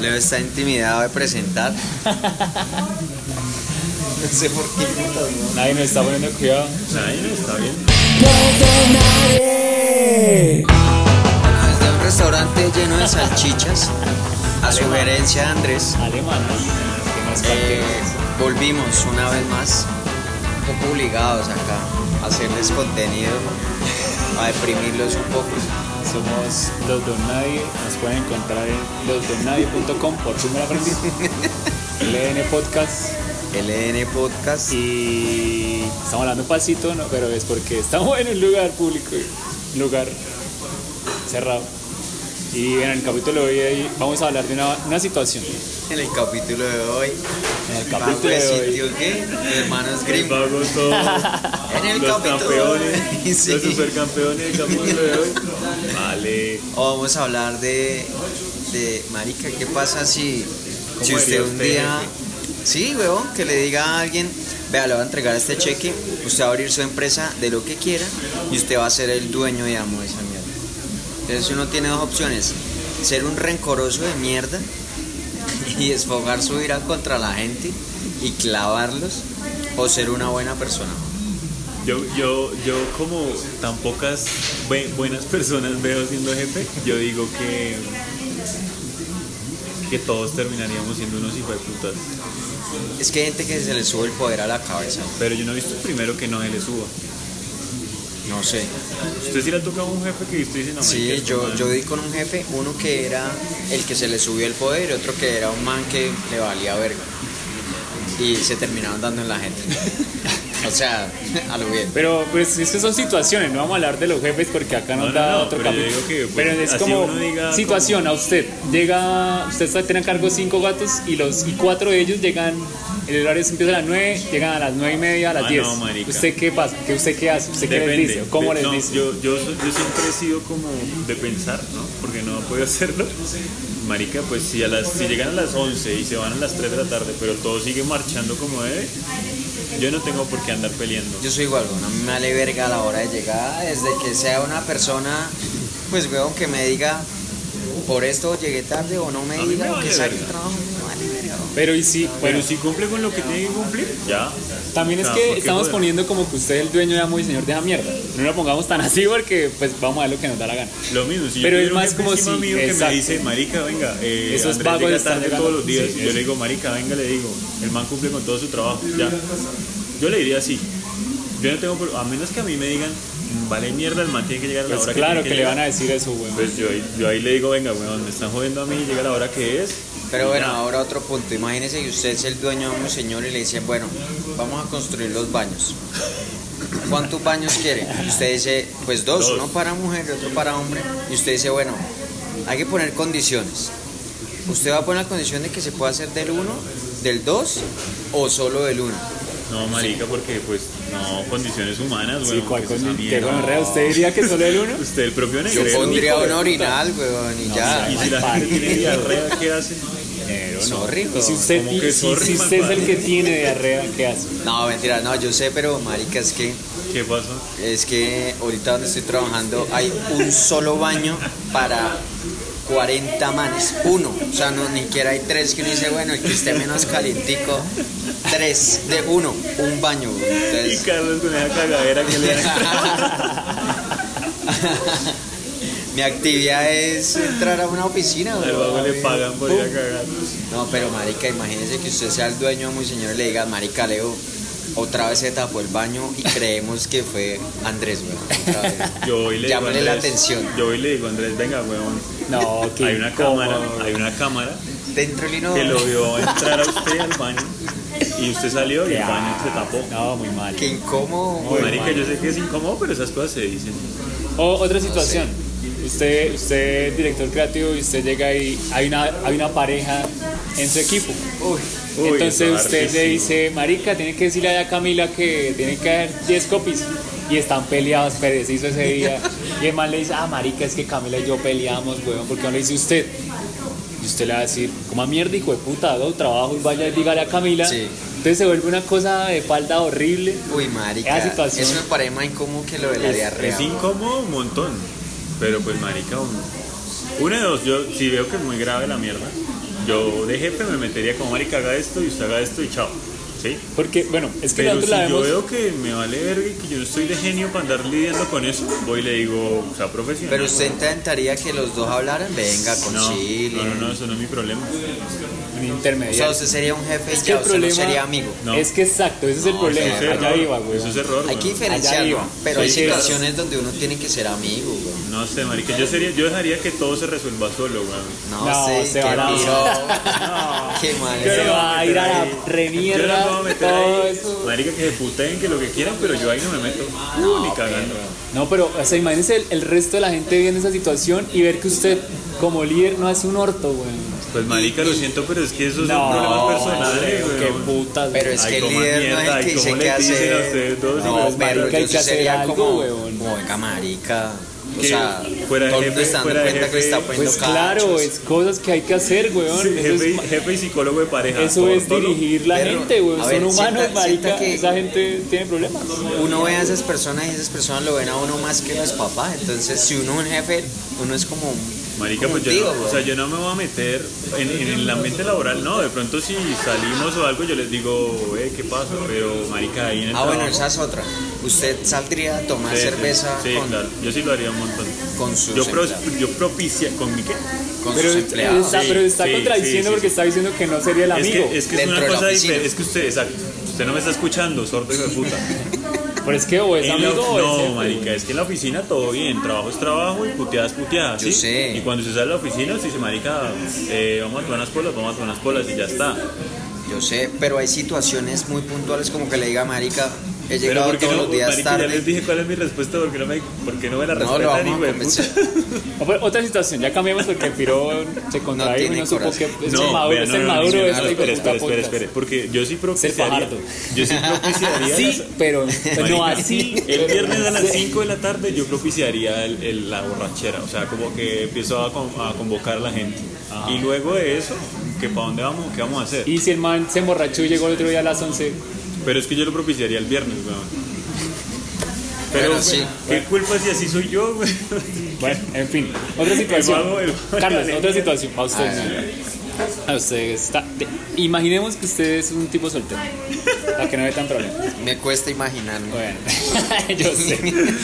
Leo está intimidado de presentar. no sé por qué. Nadie nos está poniendo cuidado. Nadie nos está viendo. Bueno, desde un restaurante lleno de salchichas, a sugerencia de Andrés, eh, volvimos una vez más, un poco obligados acá a hacerles contenido, a deprimirlos un poco. Somos los Don Nadie. Nos pueden encontrar en losdonnadie.com por fin me aprendí. LN Podcast. LN Podcast. Y estamos hablando pasito, ¿no? pero es porque estamos en un lugar público, un lugar cerrado. Y en el capítulo de hoy vamos a hablar de una, una situación. En el capítulo de hoy, En el ¿bajo capítulo de de hoy. qué? Hermanos Grimm. En el los capítulo campeones, de sí. los supercampeones del capítulo de hoy. Vale. O vamos a hablar de, de marica, ¿qué pasa si, ¿Cómo si usted un usted, día, sí, weón, que le diga a alguien, vea, le va a entregar este cheque, usted va a abrir su empresa de lo que quiera y usted va a ser el dueño y amo de esa. Entonces uno tiene dos opciones, ser un rencoroso de mierda y desfogar su ira contra la gente y clavarlos, o ser una buena persona. Yo, yo, yo como tan pocas bu- buenas personas veo siendo jefe, yo digo que que todos terminaríamos siendo unos hijos de putas. Es que hay gente que se le sube el poder a la cabeza, Pero yo no he visto el primero que no se le suba. No sé. ¿Usted sí le ha tocado a un jefe que usted dice no Sí, este yo, yo di con un jefe, uno que era el que se le subió el poder y otro que era un man que le valía verga. Y se terminaron dando en la gente. o sea, a lo bien. Pero pues es que son situaciones, no vamos a hablar de los jefes porque acá nos No, da no, otro pero capítulo. que, pues, pero es como situación a usted. Llega, usted está tiene a cargo cinco gatos y los y cuatro de ellos llegan, el horario se empieza a las nueve, llegan a las nueve y media, a las Ah, diez. no, marica. ¿Usted qué pasa? ¿Qué usted qué hace? ¿Usted qué les dice? ¿Cómo les no, dice? Yo, yo, yo siempre he sido como de pensar, ¿no? Porque no puedo hacerlo. Marica, pues si, a las, si llegan a las 11 y se van a las 3 de la tarde, pero todo sigue marchando como debe, yo no tengo por qué andar peleando. Yo soy igual, weón, a mí me vale verga a la hora de llegar, desde que sea una persona, pues weón, que me diga, por esto llegué tarde o no me diga, me que saque el trabajo, me vale verga. weón. Pero y sí, bueno, Pero si cumple con lo que tiene que cumplir, ya. también es Ah, que ¿por qué estamos poniendo como que usted es el dueño de amo y señor de la mierda. No lo pongamos tan así porque pues vamos a ver lo que nos da la gana. Lo mismo, si Pero yo es más como si- mío que me dice, marica, venga, eh, Esos están tarde todos los días, Sí, yo le digo, marica, venga, le digo, el man cumple con todo su trabajo, ya. Yo le diría así, yo no tengo, a menos que a mí me digan, "Mm, vale mierda, el man tiene que llegar a la Pues hora claro que que tiene le que van a decir eso, weón. Pues yo, ahí- yo ahí le digo, venga, weón, me están jodiendo a mí, llega la hora que es. Pero bueno, ahora otro punto. Imagínese que usted es el dueño de un señor y le dicen, bueno, vamos a construir los baños. ¿Cuántos baños quiere? Y usted dice, pues dos, Dos. uno para mujer y otro para hombre. Y usted dice, bueno, hay que poner condiciones. ¿Usted va a poner la condición de que se pueda hacer del uno, del dos o solo del uno? No, marica, porque pues, no, condiciones humanas, Sí, weón. ¿cuál que es con qué gonorrea? ¿Usted diría que solo el uno? Usted, el propio Yo negrero. pondría un orinal, weón, y ya. Y si la gente tiene diarrea, ¿qué hace? Sorry, Y si usted, Como y que si, sorry, si usted es el que tiene diarrea, ¿qué hace? No, mentira, no, yo sé, pero marica, es que ¿Qué pasó? Es que ahorita donde estoy trabajando hay un solo baño para 40 manes. Uno. O sea, no, ni siquiera hay tres que uno dice, bueno, el que esté menos calientico. Tres de uno. Un baño. Y Carlos con esa cagadera que le mi actividad es entrar a una oficina. Güey. le pagan por ir a cagar. No, pero marica, imagínese que usted sea el dueño muy señor y le diga, marica, Leo, otra vez se tapó el baño y creemos que fue Andrés, güey. Otra vez. Yo hoy le digo a Llámale la atención. Yo hoy le digo a Andrés, venga, weón. No, que Hay una cámara, hay una cámara Dentro del que inodoro. lo vio entrar a usted al baño y usted salió y el baño se tapó. No, muy mal. Qué incómodo, Muy güey. Marica, yo sé que es incómodo, pero esas cosas se dicen. O otra situación. Usted, usted es director creativo y usted llega y hay una, hay una pareja en su equipo. Uy. Uy, Entonces usted le dice, Marica, tiene que decirle a Camila que tiene que haber 10 copies. Y están peleados, preciso ese día. Y el man le dice, ah, Marica, es que Camila y yo peleamos, weón, ¿por qué no le dice usted? Y usted le va a decir, coma mierda, hijo de puta, hago trabajo y vaya y dígale a Camila. Sí. Entonces se vuelve una cosa de falda horrible. Uy, marica. Esa situación. Eso me parece más incómodo que lo de la Es, diarrea. es incómodo un montón. Pero pues, marica, un- una de dos, yo si veo que es muy grave la mierda, yo de jefe me metería como marica haga esto y usted haga esto y chao. ¿Sí? Porque, bueno, es que Pero si la yo veo que me vale verga y que yo no estoy de genio para andar lidiando con eso, voy y le digo, o sea, profesional. Pero usted intentaría que los dos hablaran, venga, no, concilien. no, no, no, eso no es mi problema. un O sea, intermediario. usted sería un jefe Es y que ya el usted problema no sería amigo. No. Es que exacto, ese es el problema. Eso es Allá error, iba, güey. Eso es error. Hay que diferenciarlo, pero hay Sí, situaciones donde uno tiene que ser amigo, güey. No sé, marica, yo, sería, yo dejaría que todo se resuelva solo, weón. No, No, sé, se qué va a piro. Qué mal. Yo Se no me voy va a ir a la Yo no me voy a meter todo ahí. eso. Marica, que se puteen, que lo que quieran, pero yo ahí no me meto. Uh, ni cagando. No, pero, o sea, imagínense el, el resto de la gente viendo esa situación y ver que usted, como líder, no hace un orto, güey. Pues marica, lo siento, pero es que esos No, son problemas personales, Qué weón. putas. Pero es Ay, que el líder no mierda, es el que dice qué hacer. no, de pero que hacer sería algo, como, venga, marica. O Que sea, fuera todo el mundo jefe, está dando fuera cuenta que le está jefe, poniendo Pues claro, cachos. es cosas que hay que hacer, weón. Sí, Eso jefe, y- es, jefe y psicólogo de pareja. eso todo, es todo. dirigir la Pero, gente, weón. a Son ver, humanos, sienta- marica. sienta que- Esa gente tiene problemas. Uno ve a esas personas y esas personas lo ven a uno más que los papás. Entonces, si uno es un jefe, uno es como un. Marica, pues yo, no, o sea, yo no me voy a meter en, en el ambiente laboral, no, de pronto si salimos o algo yo les digo, eh, ¿qué pasa? Pero marica, ahí en el Ah, bueno, esa es otra. Usted saldría a tomar Sí, cerveza Sí, con, claro, yo sí lo haría un montón. con sus Yo, pro- yo propicia, ¿con mi qué? Con Pero, sus empleados. está, Sí, pero está sí, contradiciendo sí, sí, porque está diciendo que no sería el Es amigo. que es, que es una cosa diferente, es que usted, exacto, usted no me está escuchando, sordo de puta. Pero es que o es la- amigo o es no, marica, es que en la oficina todo bien, trabajo es trabajo y puteada es puteada, Yo ¿sí? sé. Y cuando se sale de la oficina, se dice, marica, eh, vamos a tomar unas polas, vamos a tomar unas polas y ya está. Yo sé, pero hay situaciones muy puntuales como que le diga, marica, he Pero llegado porque todos no, los días marica, ya les tarde. dije cuál es mi respuesta, porque no me, porque no me la No, respetan, vamos hijo a de convencer. puta. No, pero otra situación, ya cambiamos porque Piro se contradijo y tiene no supo que es el maduro, vea, es no, el no, maduro no, no, espere, espere, podcast. espere, porque yo sí propiciaría, yo sí propiciaría Sí, pero pero no así. El viernes a las Sí. 5 de la tarde yo propiciaría el- el- la borrachera, o sea, como que empiezo a, con- a convocar a la gente. Y luego de eso, que para dónde vamos, qué vamos a hacer. Y si el man se emborrachó y llegó el otro día a las 11, Pero es que yo lo propiciaría el viernes, weón. Pero, Bueno, sí. güey, ¿qué culpa si así soy yo, güey? bueno, en fin, otra situación. vago, el vago. Carlos, otra situación para A usted. ver. A usted está. imaginemos que usted es un tipo soltero, para que no haya tan problema. Me cuesta imaginarme. Bueno, yo sé.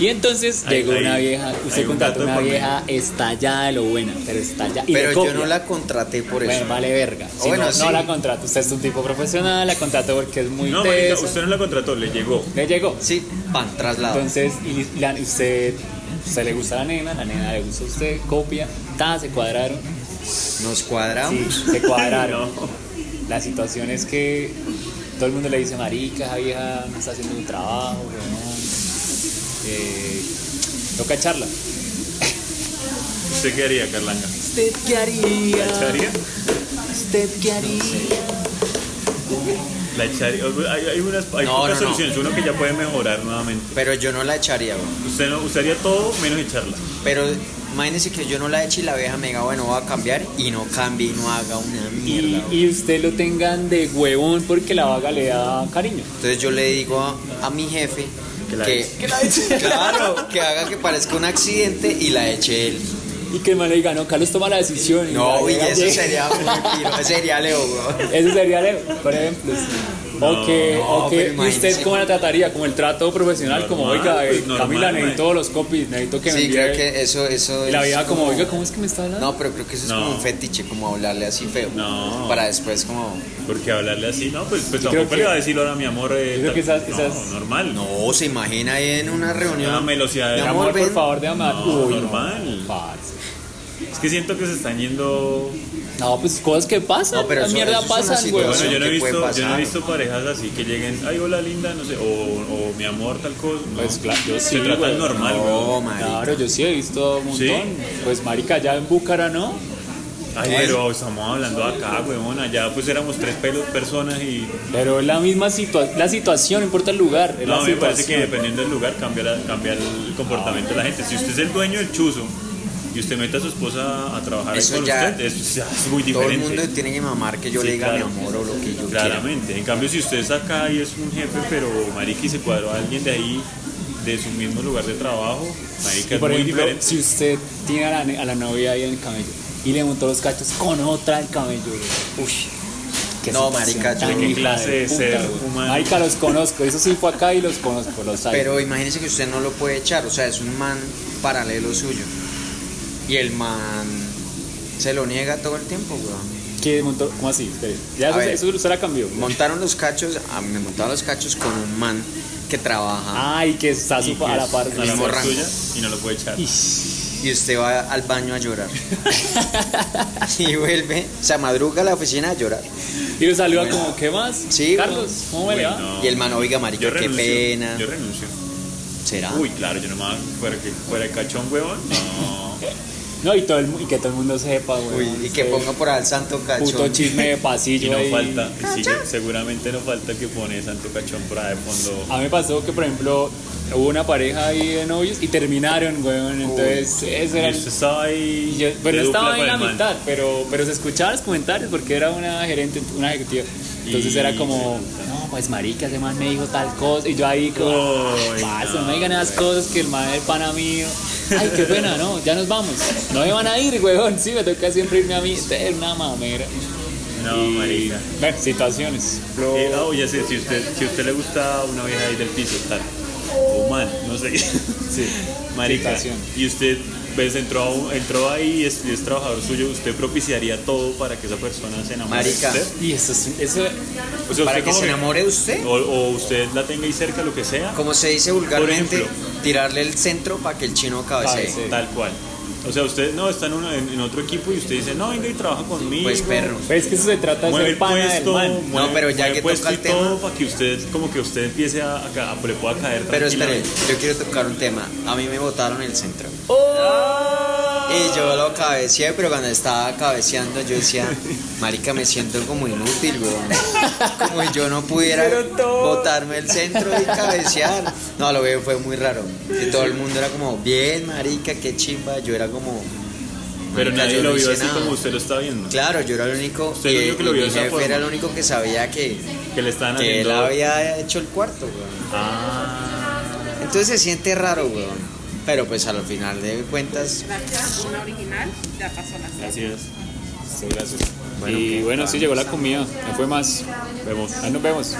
Y entonces Hay- llegó hay- una vieja, usted un contrató una vieja estallada de lo buena, pero estallada. Y Pero yo copia. no la contraté por eso. Bueno, vale verga. Si Bueno, no, sí. no la contrató. Usted es un tipo profesional, la contrató porque es muy No, marica, usted no la contrató, le llegó. Le llegó. Sí, pan, traslado. Entonces, y la- usted, usted le gusta a la nena, la nena le gusta a usted, copia, ta, se cuadraron. Nos Sí, cuadramos. se cuadraron. No. La situación es que todo el mundo le dice, marica, esa vieja no está haciendo un trabajo, weón. Eh, toca echarla. ¿Usted qué haría, Carlanga? ¿Usted qué haría? ¿La echaría? ¿Usted qué haría? La echaría. Hay, hay unas hay No, pocas no, no. soluciones. Uno que ya puede mejorar nuevamente. Pero yo no la echaría, güey. Usted, no, usted haría todo menos echarla. Pero imagínese que yo no la eche y la vieja me diga, bueno, voy a cambiar y no cambie y no haga una mierda. Y, y usted lo tengan de huevón porque la vaga le da cariño. Entonces yo le digo a, a mi jefe Que la que, eche. claro, que haga que parezca un accidente y la eche él. Y que el man le diga, no, Carlos toma la decisión. y No, la y eso sería muy ese sería Leo, güey. Eso sería Leo, por ejemplo. sí. O que, no, o que ¿y usted cómo la trataría, como el trato profesional, como, Normal, oiga, eh, pues, normal, Camila, man. necesito los copies, necesito que me Sí, envíe. creo que eso, eso Y la vieja como, oiga, ¿cómo es que me está hablando? No, pero creo que eso es No. como un fetiche, como hablarle así feo. No. Para después como... Porque hablarle así, no, pues, pues tampoco que- le va a decir ahora mi amor. eh, yo creo que tal- esas- no, normal. No, se imagina ahí en una reunión. Una velocidad de amor, amor, por favor, dar. No, Uy, normal. No, parce. Es que siento que se están yendo. No, pues cosas que pasan, No, pero la eso- mierda eso es una pasan, güey. situación. Bueno, yo no, he que puede visto, yo no he pasar. visto parejas así que lleguen, ay, hola linda, no sé, o, o mi amor, tal cosa. No. Pues claro, yo sí, Se tratan güey. normal, No, güey. marica. Claro, yo sí he visto un montón. ¿Sí? Pues, marica, ya en Búcara, ¿no? Ay, pero estamos hablando acá, weón. Allá pues éramos tres pelos personas y. Pero es la misma situación, la situación, no importa el lugar. Es No, la mí me parece que situación. dependiendo del lugar cambia, la- cambia el comportamiento de la gente. Si usted es el dueño del chuzo y usted mete a su esposa a trabajar ahí Eso con ya- usted, eso ya es muy Todo el diferente. mundo tiene que mamar que yo Sí, le diga claro. mi amor o lo que yo Claramente. En cambio, si usted está acá y es un jefe, pero marica y se cuadró a alguien de ahí, de su mismo lugar de trabajo, marica, es por muy ejemplo, diferente. si usted tiene a la, a la novia ahí en el camello y le montó los cachos con otra al camello. güey. Uy. qué No, marica, tan yo- ¿Qué clase de ser humano? Marica, los conozco. Eso sí fue acá y los conozco, los hay. Pero imagínese que usted no lo puede echar, o sea, es un man paralelo suyo. Y el man se lo niega todo el tiempo, weón. ¿Qué montó? ¿Cómo así? Ya A eso, ver. eso usted la cambió. Montaron los cachos, ah, me montaron los cachos con un man que trabaja Ay, que está su, a la par. a la mismo par rango. suya y no lo puede echar. y usted va al baño a llorar. y vuelve, se madruga a la oficina a llorar. Y lo saluda como, ¿qué más? Sí, Carlos, ¿cómo me le va? Bueno. Y el man, oiga, marica, qué renuncio. pena. Yo renuncio. ¿Será? Uy, claro, yo no me voy a- fuera fuera el cachón, huevón. No. No, y, todo el, y que todo el mundo sepa, güey. Uy, y que ponga por ahí el santo Puto cachón. chisme de Y pasillo no ahí. falta, y sigue- seguramente no falta que pone Santo Cachón por ahí de fondo. A mí me pasó que, por ejemplo, hubo una pareja ahí de novios y terminaron, güey. Entonces, eso Y era. usted estaba ahí. y yo- pero de no dupla estaba ahí en la mitad, pero, pero se escuchaban los comentarios porque era una gerente, una ejecutiva. Entonces Y- era como, no, pues marica, ese man me dijo tal cosa. Y yo ahí como, Uy, "Parce, no, no, me digan esas cosas que el man es pana mío. Ay, qué pena, no, ya nos vamos. No me van a ir, weón. Sí, me toca siempre irme a mí. Es una mamera. No, Y, marica. Bueno, situaciones. Eh, oh, ya sé, si usted, si usted le gusta una vieja ahí del piso, tal. Man, no sé. Sí. Marica. Y usted, pues, entró, entró ahí y es, y es trabajador suyo, ¿usted propiciaría todo para que esa persona se enamore Marica. de usted? Y eso, es- eso O sea, Para usted que se enamore de usted. O, o usted la tenga ahí cerca, lo que sea. Como se dice vulgarmente, ejemplo. tirarle el centro para que el chino cabecee. Cabecee. Tal cual. O sea, usted no está en, una- en, en otro equipo y usted dice, no, venga y trabaja conmigo. Pues perro. Pues es que eso se trata de Mueve ser pana puesto, del man. mueve- pero ya que toca el y todo tema. para que usted, como que usted empiece a, a a- le pueda caer Pero espere, yo quiero tocar un tema. A mí me botaron el centro. ¡Oh! Y yo lo cabeceé, pero cuando estaba cabeceando yo decía, marica, me siento como inútil, weón. Como si yo no pudiera botarme el centro y cabecear. No, lo veo, fue muy raro. Y todo el mundo era como, bien, marica, qué chimba. Yo era como... Pero nadie yo lo vio así nada. como usted lo está viendo. Claro, yo era el único, Usted que lo vio mi jefe forma. era el único que sabía que, Que le estaban que él había hecho el cuarto, weón. Ah. Entonces se siente raro, weón. Pero pues al final de cuentas, Gracias, una original, ya pasó la cena. Así es. Sí, gracias. Bueno, y bueno, sí llegó la comida. No fue más. Vemos. Ahí nos vemos.